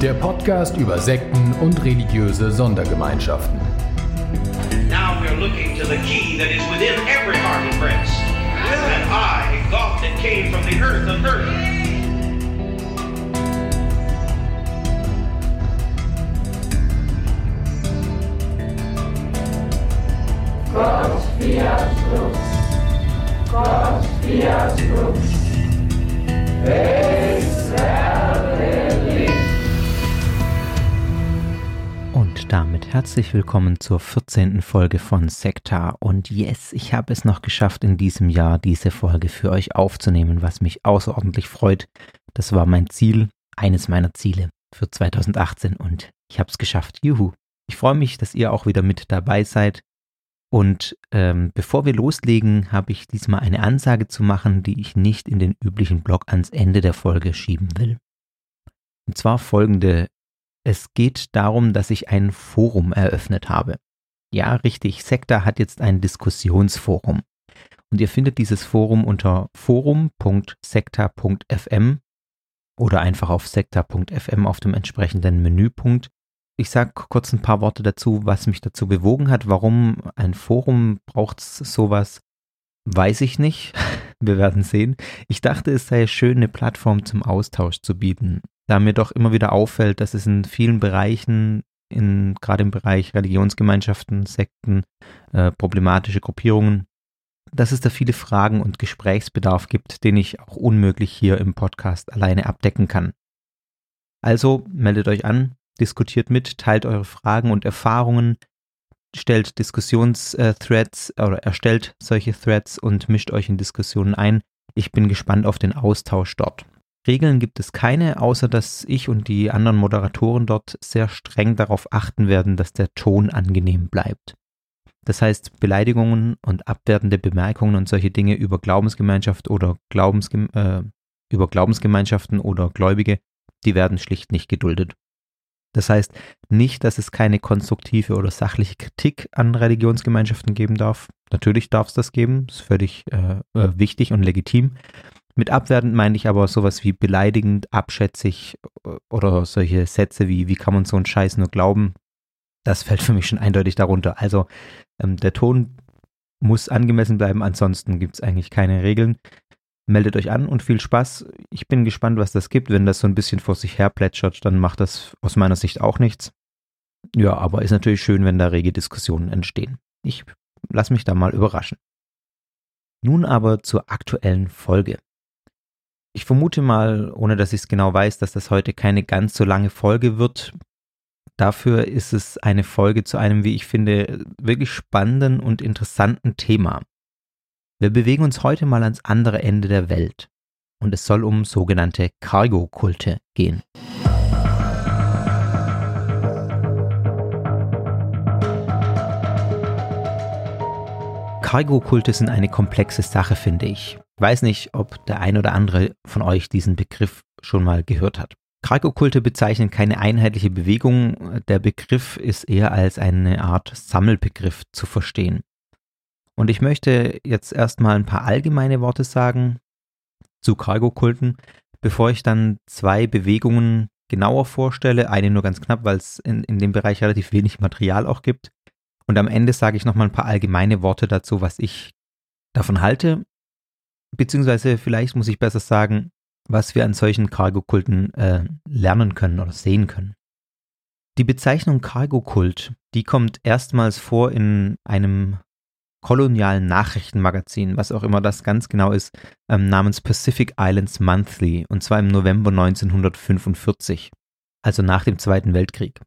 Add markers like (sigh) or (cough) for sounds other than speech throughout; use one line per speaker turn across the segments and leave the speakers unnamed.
Der Podcast über Sekten und religiöse Sondergemeinschaften.
Now we're looking to the key that is within every heart and breast. And I, God that came from the earth of earth.
Gott fiat lux. Gott fiat lux.
Und damit herzlich willkommen zur 14. Folge von Sekta. Und yes, ich habe es noch geschafft, in diesem Jahr diese Folge für euch aufzunehmen, was mich außerordentlich freut. Das war mein Ziel, eines meiner Ziele für 2018 und ich habe es geschafft. Juhu. Ich freue mich, dass ihr auch wieder mit dabei seid. Und ähm, bevor wir loslegen, habe ich diesmal eine Ansage zu machen, die ich nicht in den üblichen Blog ans Ende der Folge schieben will. Und zwar folgende. Es geht darum, dass ich ein Forum eröffnet habe. Ja, richtig, Sekta hat jetzt ein Diskussionsforum. Und ihr findet dieses Forum unter forum.sekta.fm oder einfach auf sekta.fm auf dem entsprechenden Menüpunkt ich sage kurz ein paar Worte dazu, was mich dazu bewogen hat. Warum ein Forum braucht sowas, weiß ich nicht. (laughs) Wir werden sehen. Ich dachte, es sei schön, eine Plattform zum Austausch zu bieten, da mir doch immer wieder auffällt, dass es in vielen Bereichen, in, gerade im Bereich Religionsgemeinschaften, Sekten, äh, problematische Gruppierungen, dass es da viele Fragen und Gesprächsbedarf gibt, den ich auch unmöglich hier im Podcast alleine abdecken kann. Also meldet euch an, diskutiert mit, teilt eure Fragen und Erfahrungen, stellt Diskussionsthreads oder erstellt solche Threads und mischt euch in Diskussionen ein. Ich bin gespannt auf den Austausch dort. Regeln gibt es keine, außer dass ich und die anderen Moderatoren dort sehr streng darauf achten werden, dass der Ton angenehm bleibt. Das heißt, Beleidigungen und abwertende Bemerkungen und solche Dinge über Glaubensgemeinschaft oder Glaubensgem äh, über Glaubensgemeinschaften oder Gläubige, die werden schlicht nicht geduldet. Das heißt nicht, dass es keine konstruktive oder sachliche Kritik an Religionsgemeinschaften geben darf. Natürlich darf es das geben, ist völlig äh, äh, wichtig und legitim. Mit abwertend meine ich aber sowas wie beleidigend, abschätzig äh, oder solche Sätze wie, wie kann man so einen Scheiß nur glauben? Das fällt für mich schon eindeutig darunter. Also ähm, der Ton muss angemessen bleiben, ansonsten gibt es eigentlich keine Regeln meldet euch an und viel Spaß. Ich bin gespannt, was das gibt. Wenn das so ein bisschen vor sich her plätschert, dann macht das aus meiner Sicht auch nichts. Ja, aber ist natürlich schön, wenn da rege Diskussionen entstehen. Ich lasse mich da mal überraschen. Nun aber zur aktuellen Folge. Ich vermute mal, ohne dass ich es genau weiß, dass das heute keine ganz so lange Folge wird. Dafür ist es eine Folge zu einem, wie ich finde, wirklich spannenden und interessanten Thema. Wir bewegen uns heute mal ans andere Ende der Welt und es soll um sogenannte Cargo-Kulte gehen. Cargo-Kulte sind eine komplexe Sache, finde ich. Ich weiß nicht, ob der ein oder andere von euch diesen Begriff schon mal gehört hat. Cargo-Kulte bezeichnen keine einheitliche Bewegung, der Begriff ist eher als eine Art Sammelbegriff zu verstehen. Und ich möchte jetzt erstmal ein paar allgemeine Worte sagen zu Cargo-Kulten, bevor ich dann zwei Bewegungen genauer vorstelle. Eine nur ganz knapp, weil es in, in dem Bereich relativ wenig Material auch gibt. Und am Ende sage ich nochmal ein paar allgemeine Worte dazu, was ich davon halte. Beziehungsweise vielleicht muss ich besser sagen, was wir an solchen Cargo-Kulten äh, lernen können oder sehen können. Die Bezeichnung Cargo-Kult, die kommt erstmals vor in einem kolonialen Nachrichtenmagazin, was auch immer das ganz genau ist, ähm, namens Pacific Islands Monthly, und zwar im November 1945, also nach dem Zweiten Weltkrieg.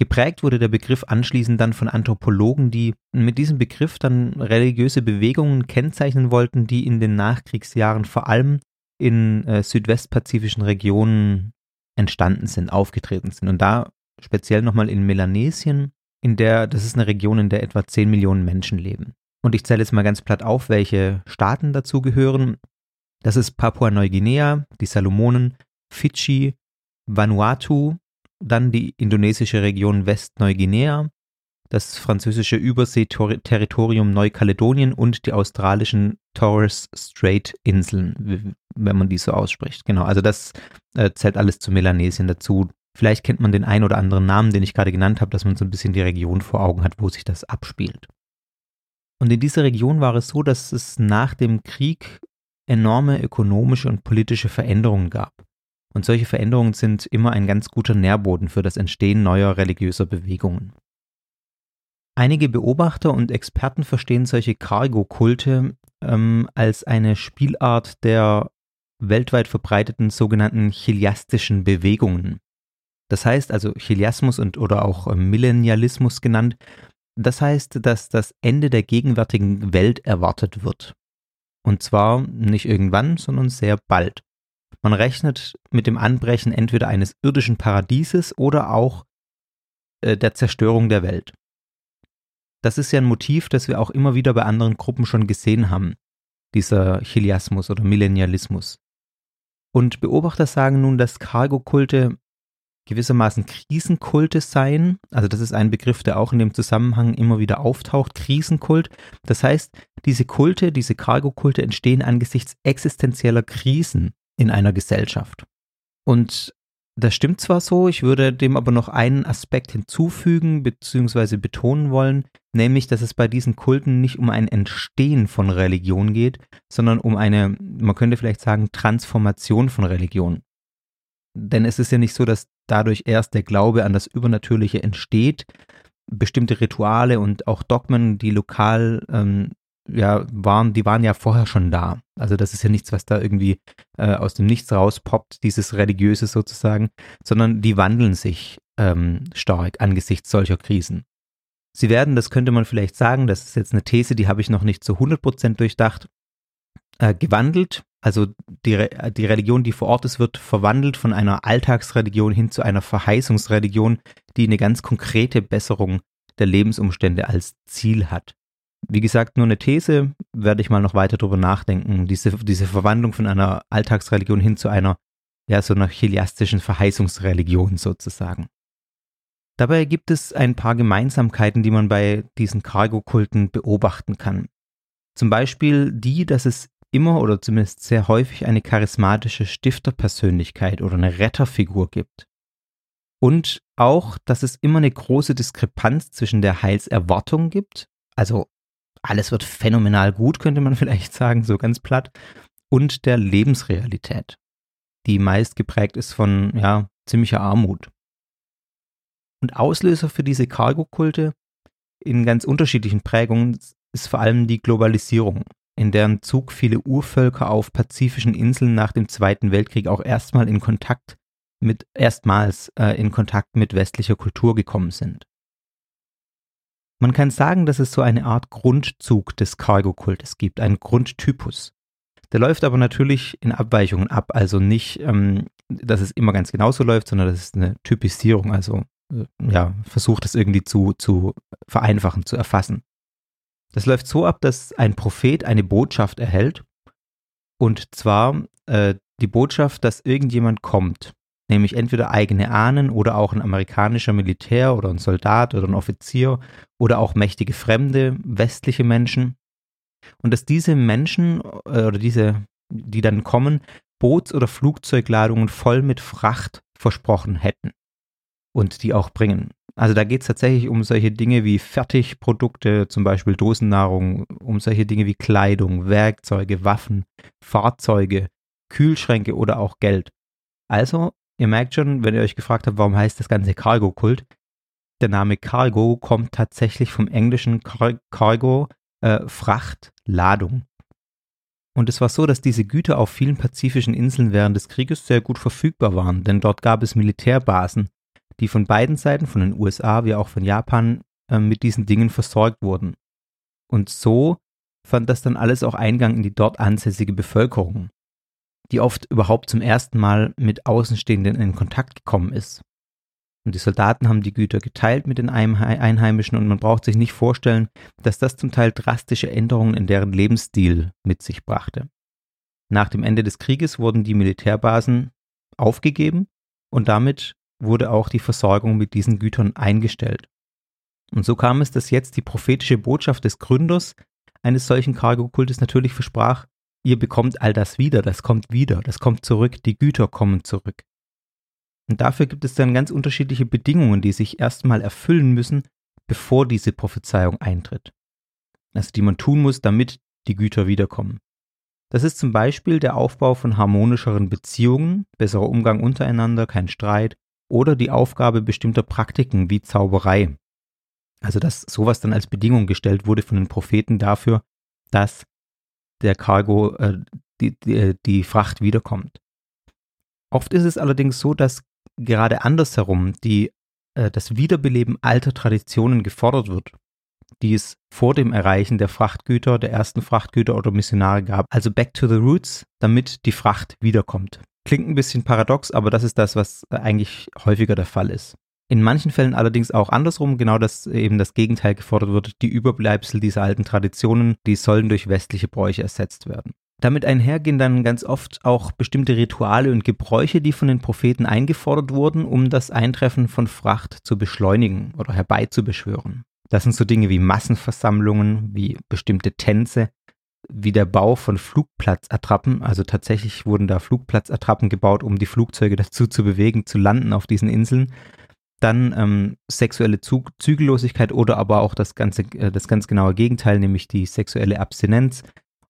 Geprägt wurde der Begriff anschließend dann von Anthropologen, die mit diesem Begriff dann religiöse Bewegungen kennzeichnen wollten, die in den Nachkriegsjahren vor allem in äh, südwestpazifischen Regionen entstanden sind, aufgetreten sind. Und da speziell nochmal in Melanesien, in der, das ist eine Region, in der etwa 10 Millionen Menschen leben. Und ich zähle jetzt mal ganz platt auf, welche Staaten dazu gehören. Das ist Papua-Neuguinea, die Salomonen, Fidschi, Vanuatu, dann die indonesische Region Westneuguinea, das französische Überseeterritorium Neukaledonien und die australischen Torres Strait Inseln, wenn man die so ausspricht. Genau, also das äh, zählt alles zu Melanesien dazu. Vielleicht kennt man den einen oder anderen Namen, den ich gerade genannt habe, dass man so ein bisschen die Region vor Augen hat, wo sich das abspielt. Und in dieser Region war es so, dass es nach dem Krieg enorme ökonomische und politische Veränderungen gab. Und solche Veränderungen sind immer ein ganz guter Nährboden für das Entstehen neuer religiöser Bewegungen. Einige Beobachter und Experten verstehen solche Cargo-Kulte ähm, als eine Spielart der weltweit verbreiteten sogenannten chiliastischen Bewegungen. Das heißt also Chiliasmus und oder auch ähm, Millennialismus genannt. Das heißt, dass das Ende der gegenwärtigen Welt erwartet wird. Und zwar nicht irgendwann, sondern sehr bald. Man rechnet mit dem Anbrechen entweder eines irdischen Paradieses oder auch äh, der Zerstörung der Welt. Das ist ja ein Motiv, das wir auch immer wieder bei anderen Gruppen schon gesehen haben, dieser Chiliasmus oder Millennialismus. Und Beobachter sagen nun, dass Cargo-Kulte gewissermaßen Krisenkulte seien. Also das ist ein Begriff, der auch in dem Zusammenhang immer wieder auftaucht, Krisenkult. Das heißt, diese Kulte, diese Cargo-Kulte entstehen angesichts existenzieller Krisen in einer Gesellschaft. Und das stimmt zwar so, ich würde dem aber noch einen Aspekt hinzufügen bzw. betonen wollen, nämlich dass es bei diesen Kulten nicht um ein Entstehen von Religion geht, sondern um eine, man könnte vielleicht sagen, Transformation von Religion. Denn es ist ja nicht so, dass dadurch erst der Glaube an das Übernatürliche entsteht, bestimmte Rituale und auch Dogmen, die lokal ähm, ja, waren, die waren ja vorher schon da. Also das ist ja nichts, was da irgendwie äh, aus dem Nichts rauspoppt, dieses Religiöse sozusagen, sondern die wandeln sich ähm, stark angesichts solcher Krisen. Sie werden, das könnte man vielleicht sagen, das ist jetzt eine These, die habe ich noch nicht zu 100% durchdacht, äh, gewandelt. Also die, die Religion, die vor Ort ist, wird verwandelt von einer Alltagsreligion hin zu einer Verheißungsreligion, die eine ganz konkrete Besserung der Lebensumstände als Ziel hat. Wie gesagt, nur eine These, werde ich mal noch weiter drüber nachdenken. Diese, diese Verwandlung von einer Alltagsreligion hin zu einer, ja, so einer chiliastischen Verheißungsreligion sozusagen. Dabei gibt es ein paar Gemeinsamkeiten, die man bei diesen Cargo-Kulten beobachten kann. Zum Beispiel die, dass es immer oder zumindest sehr häufig eine charismatische Stifterpersönlichkeit oder eine Retterfigur gibt. Und auch, dass es immer eine große Diskrepanz zwischen der Heilserwartung gibt, also alles wird phänomenal gut, könnte man (laughs) vielleicht sagen, so ganz platt, und der Lebensrealität, die meist geprägt ist von, ja, ziemlicher Armut. Und Auslöser für diese Cargo-Kulte in ganz unterschiedlichen Prägungen ist vor allem die Globalisierung, in deren Zug viele Urvölker auf pazifischen Inseln nach dem Zweiten Weltkrieg auch erstmal in Kontakt mit, erstmals äh, in Kontakt mit westlicher Kultur gekommen sind. Man kann sagen, dass es so eine Art Grundzug des Cargo-Kultes gibt, einen Grundtypus. Der läuft aber natürlich in Abweichungen ab, also nicht, ähm, dass es immer ganz genauso läuft, sondern das ist eine Typisierung, also äh, ja, versucht es irgendwie zu, zu vereinfachen, zu erfassen. Das läuft so ab, dass ein Prophet eine Botschaft erhält, und zwar äh, die Botschaft, dass irgendjemand kommt, nämlich entweder eigene Ahnen oder auch ein amerikanischer Militär oder ein Soldat oder ein Offizier oder auch mächtige Fremde, westliche Menschen. Und dass diese Menschen äh, oder diese, die dann kommen, Boots- oder Flugzeugladungen voll mit Fracht versprochen hätten und die auch bringen. Also da geht es tatsächlich um solche Dinge wie Fertigprodukte, zum Beispiel Dosennahrung, um solche Dinge wie Kleidung, Werkzeuge, Waffen, Fahrzeuge, Kühlschränke oder auch Geld. Also Ihr merkt schon, wenn ihr euch gefragt habt, warum heißt das ganze Cargo-Kult, der Name Cargo kommt tatsächlich vom englischen Car Cargo, äh, Fracht, Ladung. Und es war so, dass diese Güter auf vielen pazifischen Inseln während des Krieges sehr gut verfügbar waren, denn dort gab es Militärbasen, die von beiden Seiten, von den USA wie auch von Japan, äh, mit diesen Dingen versorgt wurden. Und so fand das dann alles auch Eingang in die dort ansässige Bevölkerung. Die oft überhaupt zum ersten Mal mit Außenstehenden in Kontakt gekommen ist. Und die Soldaten haben die Güter geteilt mit den Einheimischen und man braucht sich nicht vorstellen, dass das zum Teil drastische Änderungen in deren Lebensstil mit sich brachte. Nach dem Ende des Krieges wurden die Militärbasen aufgegeben und damit wurde auch die Versorgung mit diesen Gütern eingestellt. Und so kam es, dass jetzt die prophetische Botschaft des Gründers eines solchen Cargo-Kultes natürlich versprach, ihr bekommt all das wieder, das kommt wieder, das kommt zurück, die Güter kommen zurück. Und dafür gibt es dann ganz unterschiedliche Bedingungen, die sich erstmal erfüllen müssen, bevor diese Prophezeiung eintritt. Also die man tun muss, damit die Güter wiederkommen. Das ist zum Beispiel der Aufbau von harmonischeren Beziehungen, besserer Umgang untereinander, kein Streit oder die Aufgabe bestimmter Praktiken wie Zauberei. Also dass sowas dann als Bedingung gestellt wurde von den Propheten dafür, dass der Cargo, äh, die, die, äh, die Fracht wiederkommt. Oft ist es allerdings so, dass gerade andersherum die, äh, das Wiederbeleben alter Traditionen gefordert wird, die es vor dem Erreichen der Frachtgüter, der ersten Frachtgüter oder Missionare gab. Also back to the roots, damit die Fracht wiederkommt. Klingt ein bisschen paradox, aber das ist das, was eigentlich häufiger der Fall ist. In manchen Fällen allerdings auch andersrum, genau dass eben das Gegenteil gefordert wird. Die Überbleibsel dieser alten Traditionen, die sollen durch westliche Bräuche ersetzt werden. Damit einhergehen dann ganz oft auch bestimmte Rituale und Gebräuche, die von den Propheten eingefordert wurden, um das Eintreffen von Fracht zu beschleunigen oder herbeizubeschwören. Das sind so Dinge wie Massenversammlungen, wie bestimmte Tänze, wie der Bau von Flugplatzattrappen. Also tatsächlich wurden da Flugplatzattrappen gebaut, um die Flugzeuge dazu zu bewegen, zu landen auf diesen Inseln. Dann ähm, sexuelle Zug Zügellosigkeit oder aber auch das ganze, äh, das ganz genaue Gegenteil, nämlich die sexuelle Abstinenz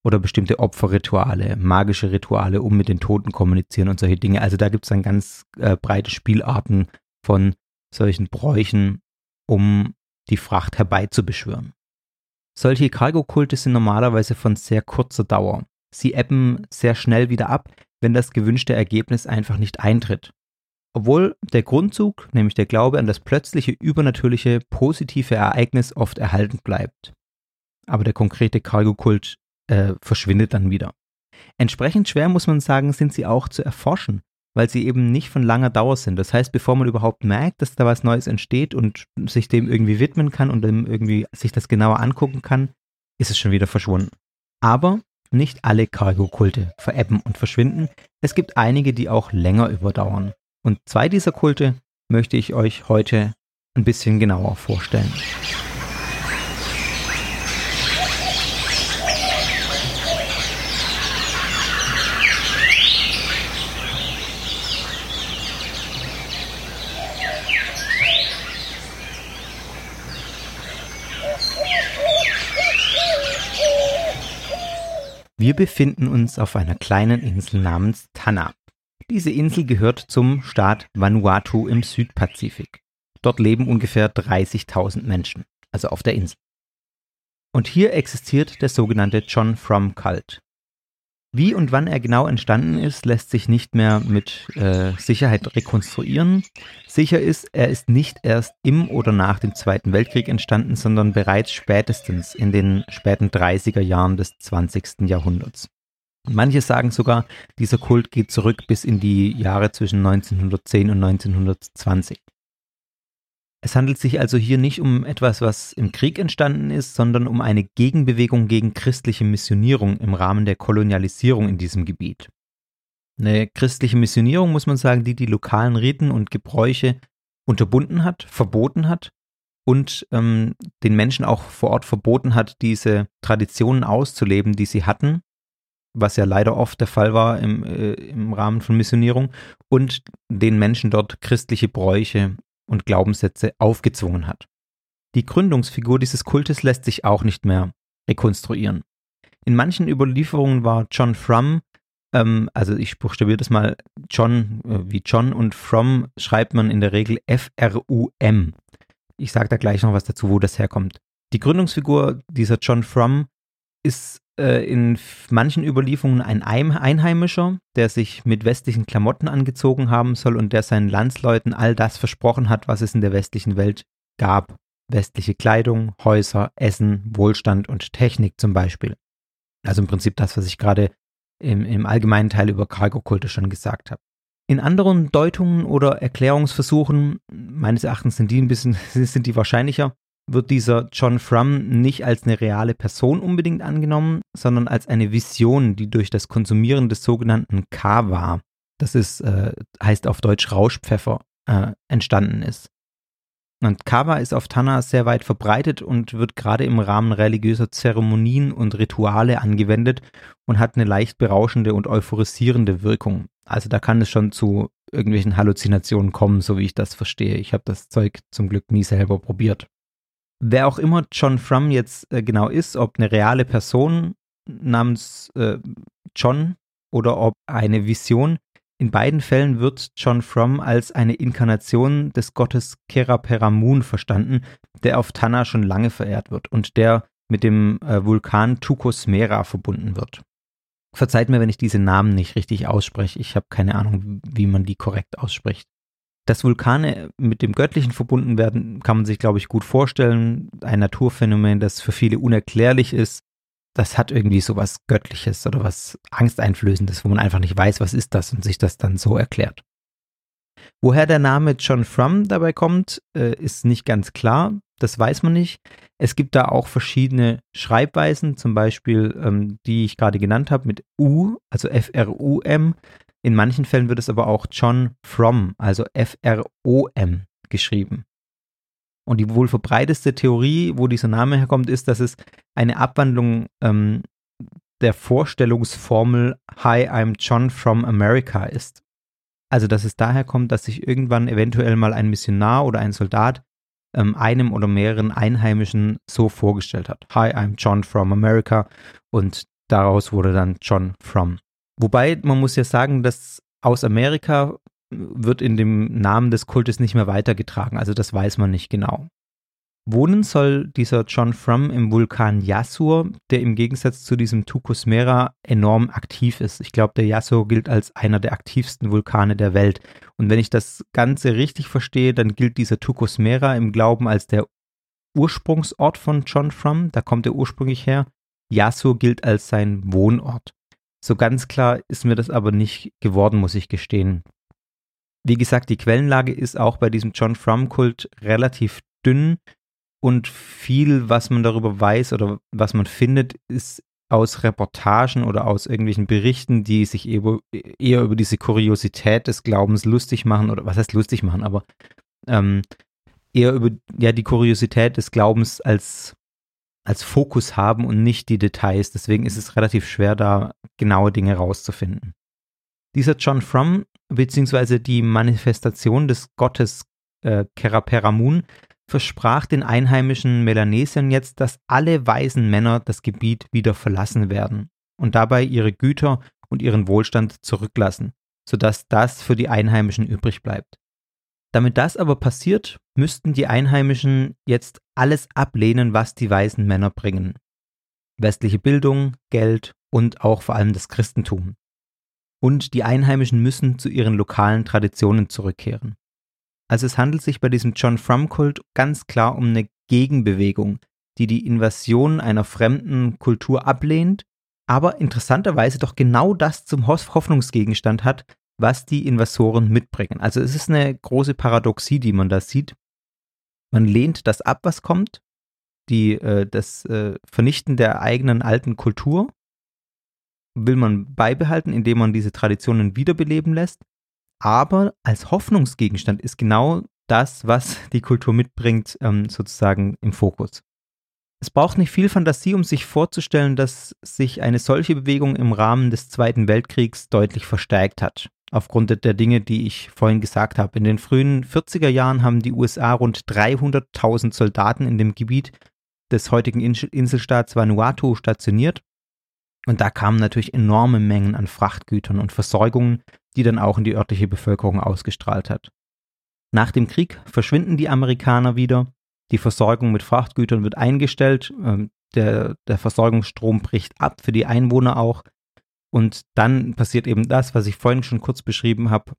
oder bestimmte Opferrituale, magische Rituale, um mit den Toten kommunizieren und solche Dinge. Also da gibt es dann ganz äh, breite Spielarten von solchen Bräuchen, um die Fracht herbeizubeschwören. Solche Cargo-Kulte sind normalerweise von sehr kurzer Dauer. Sie ebben sehr schnell wieder ab, wenn das gewünschte Ergebnis einfach nicht eintritt. Obwohl der Grundzug, nämlich der Glaube an das plötzliche, übernatürliche, positive Ereignis oft erhalten bleibt. Aber der konkrete Cargo-Kult äh, verschwindet dann wieder. Entsprechend schwer, muss man sagen, sind sie auch zu erforschen, weil sie eben nicht von langer Dauer sind. Das heißt, bevor man überhaupt merkt, dass da was Neues entsteht und sich dem irgendwie widmen kann und dem irgendwie sich das genauer angucken kann, ist es schon wieder verschwunden. Aber nicht alle Cargo-Kulte verebben und verschwinden. Es gibt einige, die auch länger überdauern. Und zwei dieser Kulte möchte ich euch heute ein bisschen genauer vorstellen. Wir befinden uns auf einer kleinen Insel namens Tanna. Diese Insel gehört zum Staat Vanuatu im Südpazifik. Dort leben ungefähr 30.000 Menschen, also auf der Insel. Und hier existiert der sogenannte John Frum Cult. Wie und wann er genau entstanden ist, lässt sich nicht mehr mit äh, Sicherheit rekonstruieren. Sicher ist, er ist nicht erst im oder nach dem Zweiten Weltkrieg entstanden, sondern bereits spätestens in den späten 30er Jahren des 20. Jahrhunderts. Manche sagen sogar, dieser Kult geht zurück bis in die Jahre zwischen 1910 und 1920. Es handelt sich also hier nicht um etwas, was im Krieg entstanden ist, sondern um eine Gegenbewegung gegen christliche Missionierung im Rahmen der Kolonialisierung in diesem Gebiet. Eine christliche Missionierung, muss man sagen, die die lokalen Riten und Gebräuche unterbunden hat, verboten hat und ähm, den Menschen auch vor Ort verboten hat, diese Traditionen auszuleben, die sie hatten, was ja leider oft der Fall war im, äh, im Rahmen von Missionierung, und den Menschen dort christliche Bräuche und Glaubenssätze aufgezwungen hat. Die Gründungsfigur dieses Kultes lässt sich auch nicht mehr rekonstruieren. In manchen Überlieferungen war John Frum, ähm, also ich buchstabiere das mal John äh, wie John und From schreibt man in der Regel F-R-U-M. Ich sage da gleich noch was dazu, wo das herkommt. Die Gründungsfigur dieser John Frum ist äh, in manchen Überlieferungen ein Einheimischer, der sich mit westlichen Klamotten angezogen haben soll und der seinen Landsleuten all das versprochen hat, was es in der westlichen Welt gab. Westliche Kleidung, Häuser, Essen, Wohlstand und Technik zum Beispiel. Also im Prinzip das, was ich gerade im, im allgemeinen Teil über Cargo-Kulte schon gesagt habe. In anderen Deutungen oder Erklärungsversuchen, meines Erachtens sind die ein bisschen, (laughs) sind die wahrscheinlicher, wird dieser John Frum nicht als eine reale Person unbedingt angenommen, sondern als eine Vision, die durch das Konsumieren des sogenannten Kava, das ist, äh, heißt auf Deutsch Rauschpfeffer, äh, entstanden ist. Und Kava ist auf Tanna sehr weit verbreitet und wird gerade im Rahmen religiöser Zeremonien und Rituale angewendet und hat eine leicht berauschende und euphorisierende Wirkung. Also da kann es schon zu irgendwelchen Halluzinationen kommen, so wie ich das verstehe. Ich habe das Zeug zum Glück nie selber probiert. Wer auch immer John Frum jetzt äh, genau ist, ob eine reale Person namens äh, John oder ob eine Vision, in beiden Fällen wird John Frum als eine Inkarnation des Gottes Keraperamun verstanden, der auf Tanna schon lange verehrt wird und der mit dem äh, Vulkan Tukos Mera verbunden wird. Verzeiht mir, wenn ich diese Namen nicht richtig ausspreche. Ich habe keine Ahnung, wie man die korrekt ausspricht. Dass Vulkane mit dem Göttlichen verbunden werden, kann man sich, glaube ich, gut vorstellen. Ein Naturphänomen, das für viele unerklärlich ist das hat irgendwie so was Göttliches oder was Angsteinflößendes, wo man einfach nicht weiß, was ist das und sich das dann so erklärt. Woher der Name John Frum dabei kommt, äh, ist nicht ganz klar. Das weiß man nicht. Es gibt da auch verschiedene Schreibweisen, zum Beispiel ähm, die ich gerade genannt habe mit U, also F-R-U-M. In manchen Fällen wird es aber auch John From, also F-R-O-M geschrieben. Und die wohl verbreiteste Theorie, wo dieser Name herkommt, ist, dass es eine Abwandlung ähm, der Vorstellungsformel Hi, I'm John from America ist. Also, dass es daher kommt, dass sich irgendwann eventuell mal ein Missionar oder ein Soldat ähm, einem oder mehreren Einheimischen so vorgestellt hat. Hi, I'm John from America. Und daraus wurde dann John from. Wobei man muss ja sagen, dass aus Amerika wird in dem Namen des Kultes nicht mehr weitergetragen, also das weiß man nicht genau. Wohnen soll dieser John Frum im Vulkan Yasur, der im Gegensatz zu diesem Tukus Mera enorm aktiv ist. Ich glaube, der Yasur gilt als einer der aktivsten Vulkane der Welt. Und wenn ich das Ganze richtig verstehe, dann gilt dieser Tukus Mera im Glauben als der Ursprungsort von John Frum, da kommt er ursprünglich her. Yasur gilt als sein Wohnort. So ganz klar ist mir das aber nicht geworden, muss ich gestehen. Wie gesagt, die Quellenlage ist auch bei diesem John Frum-Kult relativ dünn und viel, was man darüber weiß oder was man findet, ist aus Reportagen oder aus irgendwelchen Berichten, die sich eher über diese Kuriosität des Glaubens lustig machen oder was heißt lustig machen, aber ähm, eher über ja die Kuriosität des Glaubens als als Fokus haben und nicht die Details. Deswegen ist es relativ schwer, da genaue Dinge rauszufinden. Dieser John Frum, beziehungsweise die Manifestation des Gottes äh, Keraperamun, versprach den einheimischen Melanesiern jetzt, dass alle weisen Männer das Gebiet wieder verlassen werden und dabei ihre Güter und ihren Wohlstand zurücklassen, sodass das für die Einheimischen übrig bleibt. Damit das aber passiert, müssten die Einheimischen jetzt alles ablehnen, was die weisen Männer bringen. Westliche Bildung, Geld und auch vor allem das Christentum und die Einheimischen müssen zu ihren lokalen Traditionen zurückkehren. Also es handelt sich bei diesem John Frum-Kult ganz klar um eine Gegenbewegung, die die Invasion einer fremden Kultur ablehnt, aber interessanterweise doch genau das zum Hoffnungsgegenstand hat, was die Invasoren mitbringen. Also es ist eine große Paradoxie, die man da sieht. Man lehnt das ab, was kommt, die, äh, das äh, Vernichten der eigenen alten Kultur will man beibehalten, indem man diese Traditionen wiederbeleben lässt. Aber als Hoffnungsgegenstand ist genau das, was die Kultur mitbringt, ähm, sozusagen im Fokus. Es braucht nicht viel Fantasie, um sich vorzustellen, dass sich eine solche Bewegung im Rahmen des Zweiten Weltkriegs deutlich verstärkt hat. Aufgrund der Dinge, die ich vorhin gesagt habe. In den frühen 40er Jahren haben die USA rund 300.000 Soldaten in dem Gebiet des heutigen Inselstaats Vanuatu stationiert und da kamen natürlich enorme Mengen an Frachtgütern und Versorgungen, die dann auch in die örtliche Bevölkerung ausgestrahlt hat. Nach dem Krieg verschwinden die Amerikaner wieder, die Versorgung mit Frachtgütern wird eingestellt, ähm, der, der Versorgungsstrom bricht ab für die Einwohner auch. Und dann passiert eben das, was ich vorhin schon kurz beschrieben habe.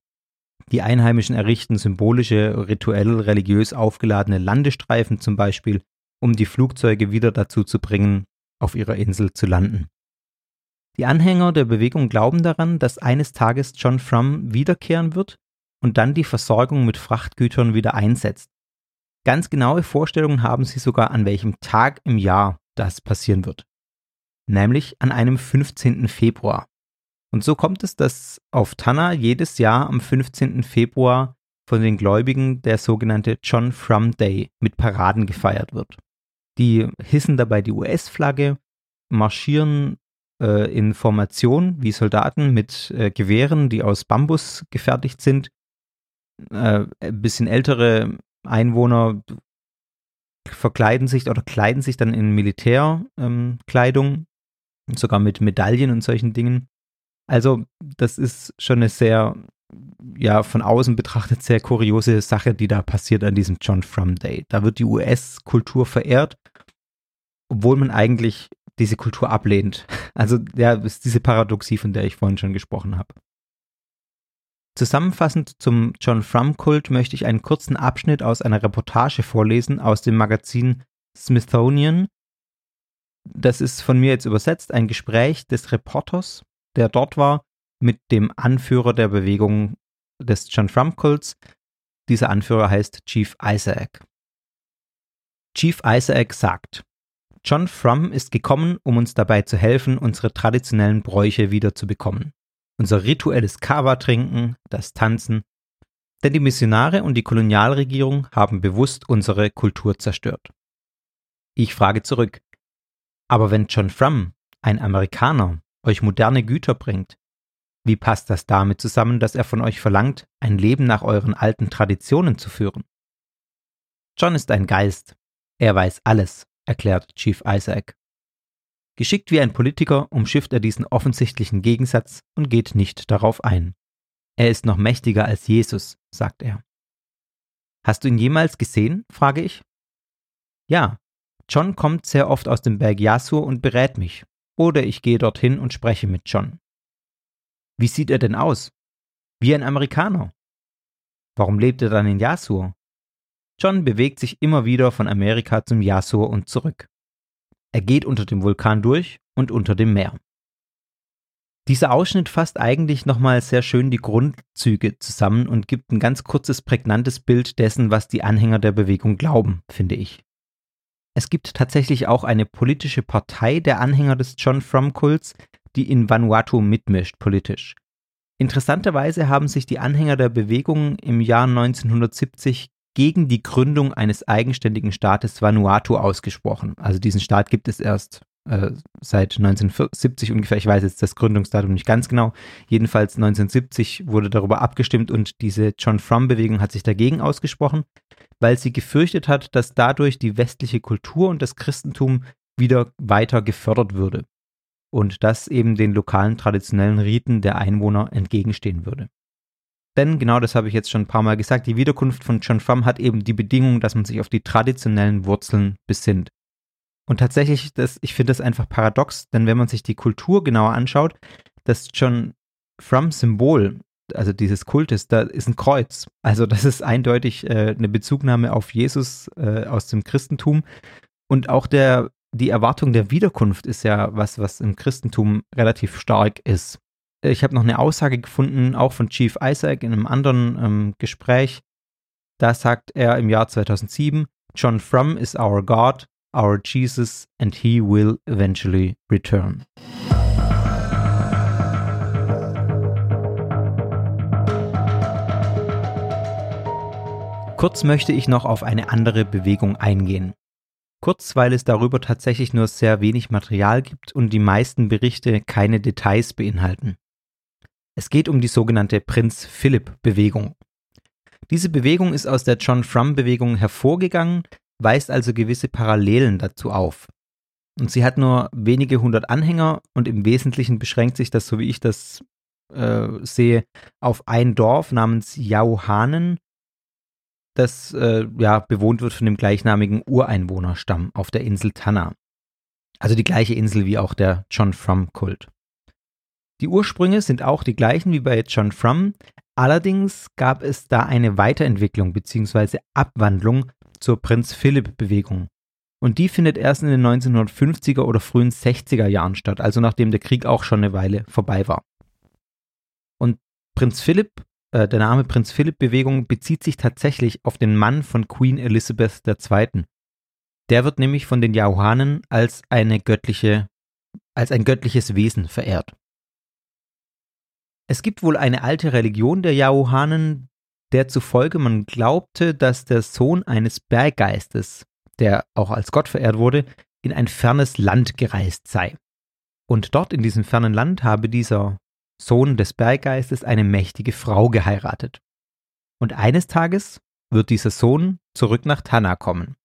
Die Einheimischen errichten symbolische, rituell, religiös aufgeladene Landestreifen zum Beispiel, um die Flugzeuge wieder dazu zu bringen, auf ihrer Insel zu landen. Die Anhänger der Bewegung glauben daran, dass eines Tages John Frum wiederkehren wird und dann die Versorgung mit Frachtgütern wieder einsetzt. Ganz genaue Vorstellungen haben sie sogar, an welchem Tag im Jahr das passieren wird. Nämlich an einem 15. Februar. Und so kommt es, dass auf Tanna jedes Jahr am 15. Februar von den Gläubigen der sogenannte John Frum Day mit Paraden gefeiert wird. Die hissen dabei die US-Flagge, marschieren äh, in Formation wie Soldaten mit äh, Gewehren, die aus Bambus gefertigt sind. Äh, ein bisschen ältere Einwohner verkleiden sich oder kleiden sich dann in Militärkleidung, ähm, sogar mit Medaillen und solchen Dingen. Also, das ist schon eine sehr, ja, von außen betrachtet sehr kuriose Sache, die da passiert an diesem John Frum Day. Da wird die US-Kultur verehrt, obwohl man eigentlich diese Kultur ablehnt. (laughs) Also, ja, ist diese Paradoxie, von der ich vorhin schon gesprochen habe. Zusammenfassend zum John Frum-Kult möchte ich einen kurzen Abschnitt aus einer Reportage vorlesen aus dem Magazin Smithsonian. Das ist von mir jetzt übersetzt ein Gespräch des Reporters der dort war, mit dem Anführer der Bewegung des John Frum-Kults. Dieser Anführer heißt Chief Isaac. Chief Isaac sagt, John Frum ist gekommen, um uns dabei zu helfen, unsere traditionellen Bräuche wiederzubekommen. Unser rituelles Kava-Trinken, das Tanzen. Denn die Missionare und die Kolonialregierung haben bewusst unsere Kultur zerstört. Ich frage zurück, aber wenn John Frum, ein Amerikaner, euch moderne Güter bringt. Wie passt das damit zusammen, dass er von euch verlangt, ein Leben nach euren alten Traditionen zu führen? John ist ein Geist. Er weiß alles, erklärt Chief Isaac. Geschickt wie ein Politiker umschifft er diesen offensichtlichen Gegensatz und geht nicht darauf ein. Er ist noch mächtiger als Jesus, sagt er. Hast du ihn jemals gesehen? frage ich. Ja, John kommt sehr oft aus dem Berg Yasur und berät mich, oder ich gehe dorthin und spreche mit John. Wie sieht er denn aus? Wie ein Amerikaner. Warum lebt er dann in Yasur? John bewegt sich immer wieder von Amerika zum Yasur und zurück. Er geht unter dem Vulkan durch und unter dem Meer. Dieser Ausschnitt fasst eigentlich nochmal sehr schön die Grundzüge zusammen und gibt ein ganz kurzes, prägnantes Bild dessen, was die Anhänger der Bewegung glauben, finde ich. Es gibt tatsächlich auch eine politische Partei der Anhänger des John Frum-Kults, die in Vanuatu mitmischt politisch. Interessanterweise haben sich die Anhänger der Bewegung im Jahr 1970 gegen die Gründung eines eigenständigen Staates Vanuatu ausgesprochen. Also diesen Staat gibt es erst äh, seit 1970 ungefähr. Ich weiß jetzt das Gründungsdatum nicht ganz genau. Jedenfalls 1970 wurde darüber abgestimmt und diese John Frum-Bewegung hat sich dagegen ausgesprochen weil sie gefürchtet hat, dass dadurch die westliche Kultur und das Christentum wieder weiter gefördert würde und das eben den lokalen traditionellen Riten der Einwohner entgegenstehen würde. Denn genau das habe ich jetzt schon ein paar Mal gesagt, die Wiederkunft von John Frum hat eben die Bedingung, dass man sich auf die traditionellen Wurzeln besinnt. Und tatsächlich, das, ich finde das einfach paradox, denn wenn man sich die Kultur genauer anschaut, das John Frum Symbol also dieses Kultes, da ist ein Kreuz. Also das ist eindeutig äh, eine Bezugnahme auf Jesus äh, aus dem Christentum. Und auch der, die Erwartung der Wiederkunft ist ja was, was im Christentum relativ stark ist. Ich habe noch eine Aussage gefunden, auch von Chief Isaac in einem anderen ähm, Gespräch. Da sagt er im Jahr 2007, John Frum is our God, our Jesus, and he will eventually return. Kurz möchte ich noch auf eine andere Bewegung eingehen. Kurz, weil es darüber tatsächlich nur sehr wenig Material gibt und die meisten Berichte keine Details beinhalten. Es geht um die sogenannte Prinz Philipp Bewegung. Diese Bewegung ist aus der John Frum Bewegung hervorgegangen, weist also gewisse Parallelen dazu auf. Und sie hat nur wenige hundert Anhänger und im Wesentlichen beschränkt sich das, so wie ich das äh, sehe, auf ein Dorf namens Jauhanen das äh, ja bewohnt wird von dem gleichnamigen Ureinwohnerstamm auf der Insel Tanna. Also die gleiche Insel wie auch der John Frum-Kult. Die Ursprünge sind auch die gleichen wie bei John Frum, allerdings gab es da eine Weiterentwicklung bzw. Abwandlung zur Prinz Philipp-Bewegung. Und die findet erst in den 1950er oder frühen 60er Jahren statt, also nachdem der Krieg auch schon eine Weile vorbei war. Und Prinz Philipp, äh, der Name Prinz Philipp Bewegung bezieht sich tatsächlich auf den Mann von Queen Elizabeth II. Der wird nämlich von den Jahuanen als eine göttliche, als ein göttliches Wesen verehrt. Es gibt wohl eine alte Religion der Jahuanen, der zufolge man glaubte, dass der Sohn eines Berggeistes, der auch als Gott verehrt wurde, in ein fernes Land gereist sei. Und dort in diesem fernen Land habe dieser Sohn des Berggeistes eine mächtige Frau geheiratet. Und eines Tages wird dieser Sohn zurück nach Tanna kommen.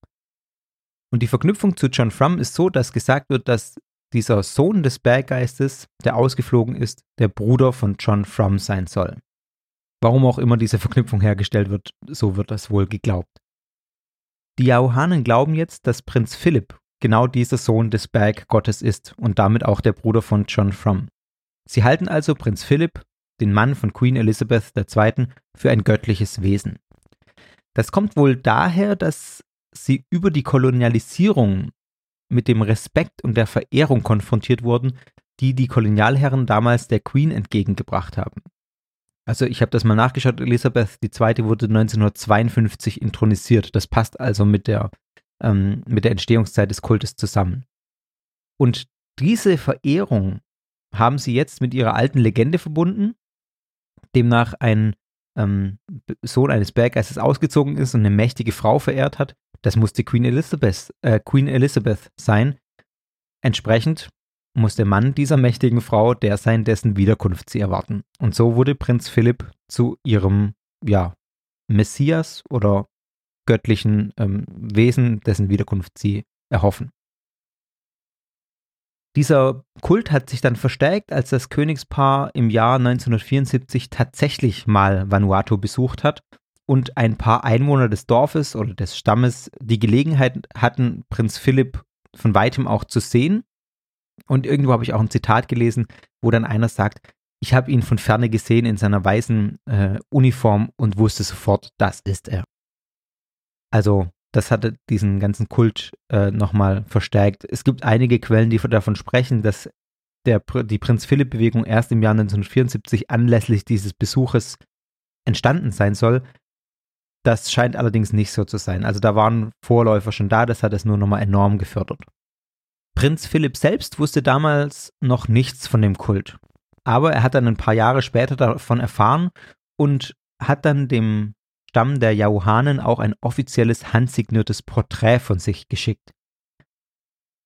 Und die Verknüpfung zu John Frum ist so, dass gesagt wird, dass dieser Sohn des Berggeistes, der ausgeflogen ist, der Bruder von John Frum sein soll. Warum auch immer diese Verknüpfung hergestellt wird, so wird das wohl geglaubt. Die Jauhanen glauben jetzt, dass Prinz Philipp genau dieser Sohn des Berggottes ist und damit auch der Bruder von John Frum. Sie halten also Prinz Philipp, den Mann von Queen Elizabeth II., für ein göttliches Wesen. Das kommt wohl daher, dass sie über die Kolonialisierung mit dem Respekt und der Verehrung konfrontiert wurden, die die Kolonialherren damals der Queen entgegengebracht haben. Also ich habe das mal nachgeschaut, Elisabeth II. wurde 1952 intronisiert. Das passt also mit der, ähm, mit der Entstehungszeit des Kultes zusammen. Und diese Verehrung haben sie jetzt mit ihrer alten Legende verbunden, demnach ein ähm, Sohn eines Berggeistes ausgezogen ist und eine mächtige Frau verehrt hat. Das musste Queen Elizabeth, äh, Queen Elizabeth sein. Entsprechend muss der Mann dieser mächtigen Frau der sein, dessen Wiederkunft sie erwarten. Und so wurde Prinz Philipp zu ihrem, ja, Messias oder göttlichen ähm, Wesen, dessen Wiederkunft sie erhoffen. Dieser Kult hat sich dann verstärkt, als das Königspaar im Jahr 1974 tatsächlich mal Vanuatu besucht hat und ein paar Einwohner des Dorfes oder des Stammes die Gelegenheit hatten, Prinz Philipp von weitem auch zu sehen und irgendwo habe ich auch ein Zitat gelesen, wo dann einer sagt, ich habe ihn von ferne gesehen in seiner weißen äh, Uniform und wusste sofort, das ist er. Also das hatte diesen ganzen Kult äh, nochmal verstärkt. Es gibt einige Quellen, die davon sprechen, dass der, die Prinz Philipp-Bewegung erst im Jahr 1974 anlässlich dieses Besuches entstanden sein soll. Das scheint allerdings nicht so zu sein. Also da waren Vorläufer schon da, das hat es nur nochmal enorm gefördert. Prinz Philipp selbst wusste damals noch nichts von dem Kult. Aber er hat dann ein paar Jahre später davon erfahren und hat dann dem Stamm der Jauhanen auch ein offizielles handsigniertes Porträt von sich geschickt.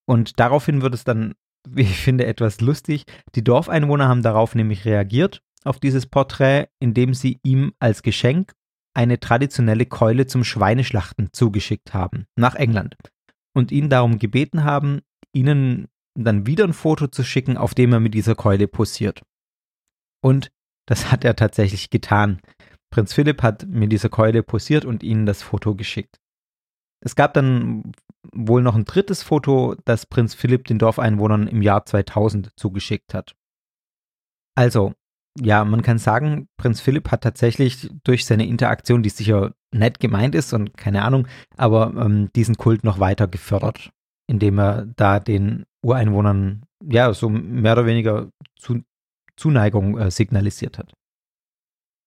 Und daraufhin wird es dann, (laughs) wie ich finde, etwas lustig. Die Dorfeinwohner haben darauf nämlich reagiert, auf dieses Porträt, indem sie ihm als Geschenk eine traditionelle Keule zum Schweineschlachten zugeschickt haben, nach England. Und ihn darum gebeten haben, ihnen dann wieder ein Foto zu schicken, auf dem er mit dieser Keule posiert. Und das hat er tatsächlich getan. Prinz Philipp hat mit dieser Keule posiert und ihnen das Foto geschickt. Es gab dann wohl noch ein drittes Foto, das Prinz Philipp den Dorfeinwohnern im Jahr 2000 zugeschickt hat. Also, ja, man kann sagen, Prinz Philipp hat tatsächlich durch seine Interaktion, die sicher nett gemeint ist und keine Ahnung, aber ähm, diesen Kult noch weiter gefördert indem er da den Ureinwohnern ja so mehr oder weniger zu, Zuneigung äh, signalisiert hat.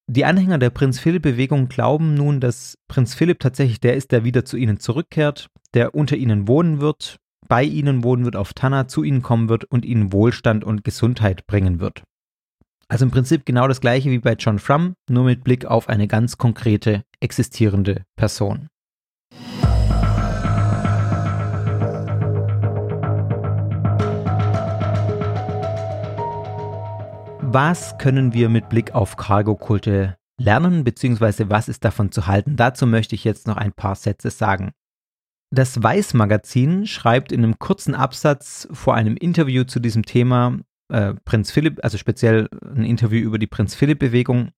Die Anhänger der Prinz Philipp-Bewegung glauben nun, dass Prinz Philipp tatsächlich der ist, der wieder zu ihnen zurückkehrt, der unter ihnen wohnen wird, bei ihnen wohnen wird auf Tanna, zu ihnen kommen wird und ihnen Wohlstand und Gesundheit bringen wird. Also im Prinzip genau das gleiche wie bei John Frum, nur mit Blick auf eine ganz konkrete existierende Person. Was können wir mit Blick auf Cargo-Kulte lernen, beziehungsweise was ist davon zu halten? Dazu möchte ich jetzt noch ein paar Sätze sagen. Das Weiß-Magazin schreibt in einem kurzen Absatz vor einem Interview zu diesem Thema äh, Prinz Philipp, also speziell ein Interview über die Prinz Philipp-Bewegung,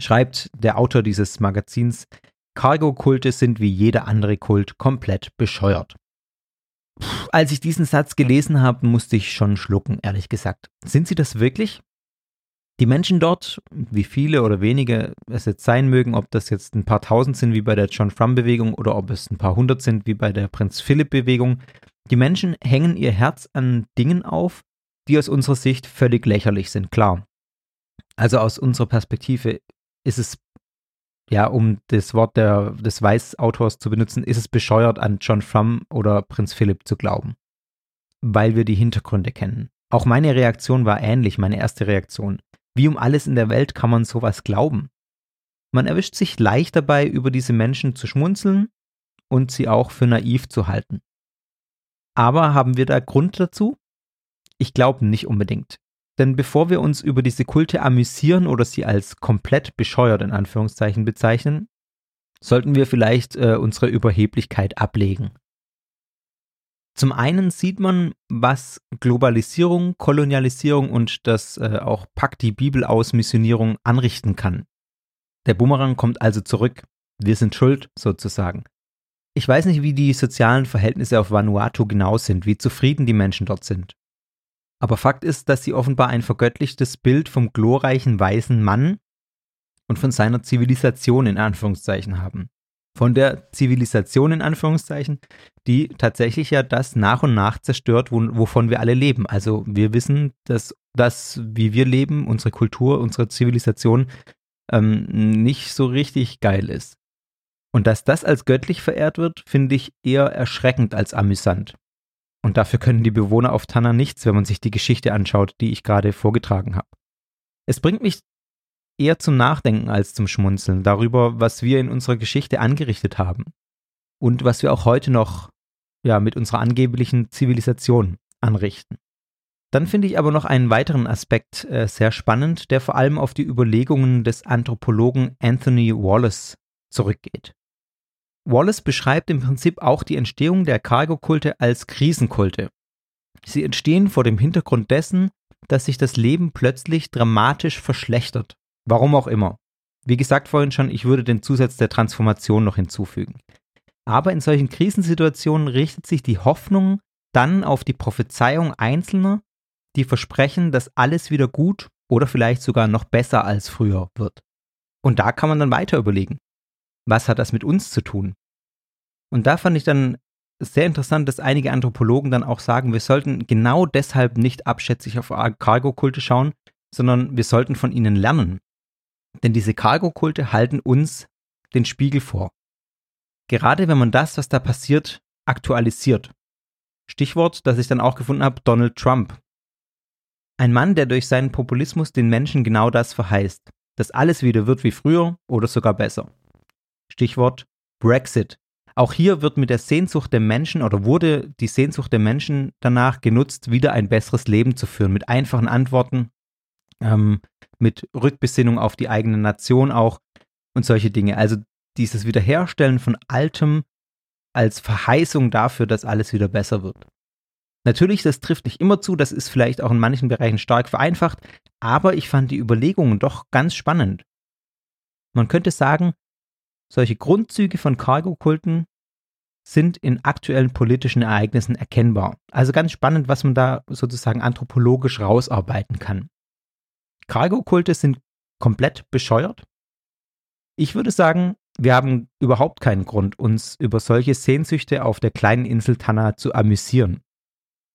schreibt der Autor dieses Magazins, Cargo-Kulte sind wie jeder andere Kult komplett bescheuert. Puh, als ich diesen Satz gelesen habe, musste ich schon schlucken, ehrlich gesagt. Sind sie das wirklich? Die Menschen dort, wie viele oder wenige es jetzt sein mögen, ob das jetzt ein paar tausend sind wie bei der John Frum-Bewegung oder ob es ein paar hundert sind wie bei der Prinz Philipp-Bewegung, die Menschen hängen ihr Herz an Dingen auf, die aus unserer Sicht völlig lächerlich sind, klar. Also aus unserer Perspektive ist es, ja, um das Wort der, des Weißautors zu benutzen, ist es bescheuert, an John Frum oder Prinz Philipp zu glauben. Weil wir die Hintergründe kennen. Auch meine Reaktion war ähnlich, meine erste Reaktion. Wie um alles in der Welt kann man sowas glauben? Man erwischt sich leicht dabei, über diese Menschen zu schmunzeln und sie auch für naiv zu halten. Aber haben wir da Grund dazu? Ich glaube nicht unbedingt. Denn bevor wir uns über diese Kulte amüsieren oder sie als komplett bescheuert in Anführungszeichen bezeichnen, sollten wir vielleicht äh, unsere Überheblichkeit ablegen. Zum einen sieht man, was Globalisierung, Kolonialisierung und das äh, auch Pakt die Bibel aus Missionierung anrichten kann. Der Bumerang kommt also zurück. Wir sind schuld, sozusagen. Ich weiß nicht, wie die sozialen Verhältnisse auf Vanuatu genau sind, wie zufrieden die Menschen dort sind. Aber Fakt ist, dass sie offenbar ein vergöttlichtes Bild vom glorreichen weißen Mann und von seiner Zivilisation in Anführungszeichen haben von der Zivilisation in Anführungszeichen, die tatsächlich ja das nach und nach zerstört, wo, wovon wir alle leben. Also wir wissen, dass das, wie wir leben, unsere Kultur, unsere Zivilisation ähm, nicht so richtig geil ist. Und dass das als göttlich verehrt wird, finde ich eher erschreckend als amüsant. Und dafür können die Bewohner auf Tanna nichts, wenn man sich die Geschichte anschaut, die ich gerade vorgetragen habe. Es bringt mich eher zum Nachdenken als zum Schmunzeln darüber, was wir in unserer Geschichte angerichtet haben und was wir auch heute noch ja, mit unserer angeblichen Zivilisation anrichten. Dann finde ich aber noch einen weiteren Aspekt äh, sehr spannend, der vor allem auf die Überlegungen des Anthropologen Anthony Wallace zurückgeht. Wallace beschreibt im Prinzip auch die Entstehung der Cargo-Kulte als Krisenkulte. Sie entstehen vor dem Hintergrund dessen, dass sich das Leben plötzlich dramatisch verschlechtert Warum auch immer. Wie gesagt vorhin schon, ich würde den Zusatz der Transformation noch hinzufügen. Aber in solchen Krisensituationen richtet sich die Hoffnung dann auf die Prophezeiung Einzelner, die versprechen, dass alles wieder gut oder vielleicht sogar noch besser als früher wird. Und da kann man dann weiter überlegen, was hat das mit uns zu tun? Und da fand ich dann sehr interessant, dass einige Anthropologen dann auch sagen, wir sollten genau deshalb nicht abschätzig auf Cargo-Kulte schauen, sondern wir sollten von ihnen lernen. Denn diese Cargo-Kulte halten uns den Spiegel vor. Gerade wenn man das, was da passiert, aktualisiert. Stichwort, das ich dann auch gefunden habe, Donald Trump. Ein Mann, der durch seinen Populismus den Menschen genau das verheißt, dass alles wieder wird wie früher oder sogar besser. Stichwort Brexit. Auch hier wird mit der Sehnsucht der Menschen oder wurde die Sehnsucht der Menschen danach genutzt, wieder ein besseres Leben zu führen, mit einfachen Antworten, ähm, mit Rückbesinnung auf die eigene Nation auch und solche Dinge. Also dieses Wiederherstellen von Altem als Verheißung dafür, dass alles wieder besser wird. Natürlich, das trifft nicht immer zu, das ist vielleicht auch in manchen Bereichen stark vereinfacht, aber ich fand die Überlegungen doch ganz spannend. Man könnte sagen, solche Grundzüge von Cargo-Kulten sind in aktuellen politischen Ereignissen erkennbar. Also ganz spannend, was man da sozusagen anthropologisch rausarbeiten kann. Cargo-Kulte sind komplett bescheuert. Ich würde sagen, wir haben überhaupt keinen Grund, uns über solche Sehnsüchte auf der kleinen Insel Tanna zu amüsieren.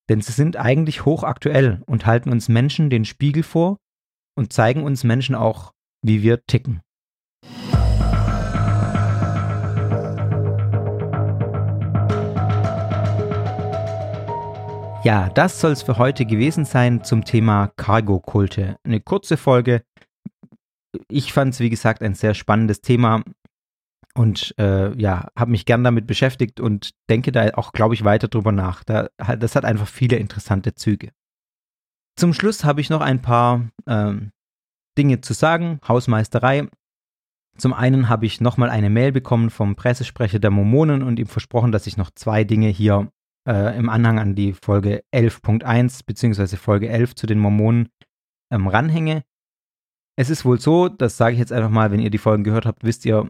Denn sie sind eigentlich hochaktuell und halten uns Menschen den Spiegel vor und zeigen uns Menschen auch, wie wir ticken. Ja, das soll es für heute gewesen sein zum Thema Cargo-Kulte. Eine kurze Folge. Ich fand es, wie gesagt, ein sehr spannendes Thema und äh, ja, habe mich gern damit beschäftigt und denke da auch, glaube ich, weiter drüber nach. Da, das hat einfach viele interessante Züge. Zum Schluss habe ich noch ein paar ähm, Dinge zu sagen. Hausmeisterei. Zum einen habe ich nochmal eine Mail bekommen vom Pressesprecher der Mormonen und ihm versprochen, dass ich noch zwei Dinge hier äh, im Anhang an die Folge 11.1 beziehungsweise Folge 11 zu den Mormonen ähm, ranhänge. Es ist wohl so, das sage ich jetzt einfach mal, wenn ihr die Folgen gehört habt, wisst ihr,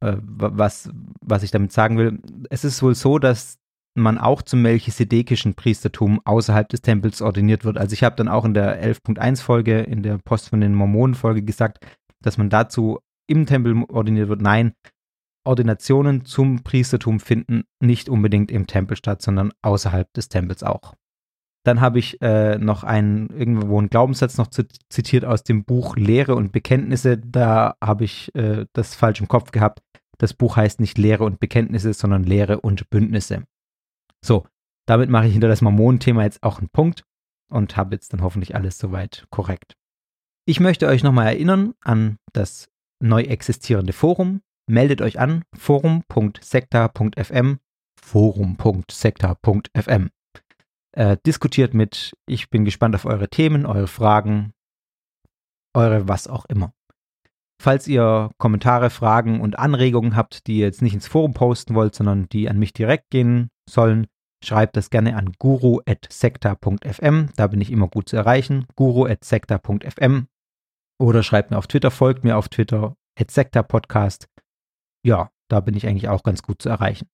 äh, was, was ich damit sagen will. Es ist wohl so, dass man auch zum melchisedekischen Priestertum außerhalb des Tempels ordiniert wird. Also ich habe dann auch in der 11.1 Folge, in der Post von den Mormonen Folge gesagt, dass man dazu im Tempel ordiniert wird. Nein, Ordinationen zum Priestertum finden nicht unbedingt im Tempel statt, sondern außerhalb des Tempels auch. Dann habe ich äh, noch einen, irgendwo einen Glaubenssatz noch zitiert aus dem Buch Lehre und Bekenntnisse. Da habe ich äh, das falsch im Kopf gehabt. Das Buch heißt nicht Lehre und Bekenntnisse, sondern Lehre und Bündnisse. So, damit mache ich hinter das Mormonenthema jetzt auch einen Punkt und habe jetzt dann hoffentlich alles soweit korrekt. Ich möchte euch nochmal erinnern an das neu existierende Forum. Meldet euch an forum.sekta.fm forum.sekta.fm äh, diskutiert mit. Ich bin gespannt auf eure Themen, eure Fragen, eure was auch immer. Falls ihr Kommentare, Fragen und Anregungen habt, die ihr jetzt nicht ins Forum posten wollt, sondern die an mich direkt gehen sollen, schreibt das gerne an guru.sekta.fm. Da bin ich immer gut zu erreichen. guru.sekta.fm. Oder schreibt mir auf Twitter, folgt mir auf Twitter, sekta podcast. Ja, da bin ich eigentlich auch ganz gut zu erreichen.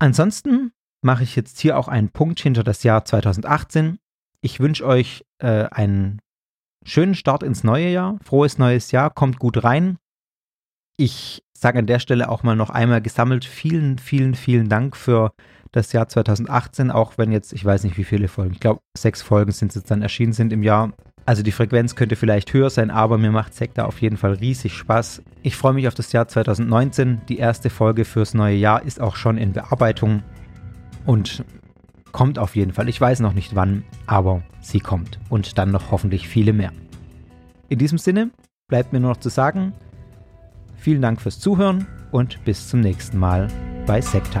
Ansonsten mache ich jetzt hier auch einen Punkt hinter das Jahr 2018. Ich wünsche euch äh, einen schönen Start ins neue Jahr. Frohes neues Jahr, kommt gut rein. Ich sage an der Stelle auch mal noch einmal gesammelt vielen, vielen, vielen Dank für das Jahr 2018, auch wenn jetzt, ich weiß nicht wie viele Folgen, ich glaube sechs Folgen sind jetzt dann erschienen sind im Jahr. Also die Frequenz könnte vielleicht höher sein, aber mir macht Sekta auf jeden Fall riesig Spaß. Ich freue mich auf das Jahr 2019. Die erste Folge fürs neue Jahr ist auch schon in Bearbeitung und kommt auf jeden Fall. Ich weiß noch nicht wann, aber sie kommt. Und dann noch hoffentlich viele mehr. In diesem Sinne bleibt mir nur noch zu sagen, vielen Dank fürs Zuhören und bis zum nächsten Mal bei Sekta.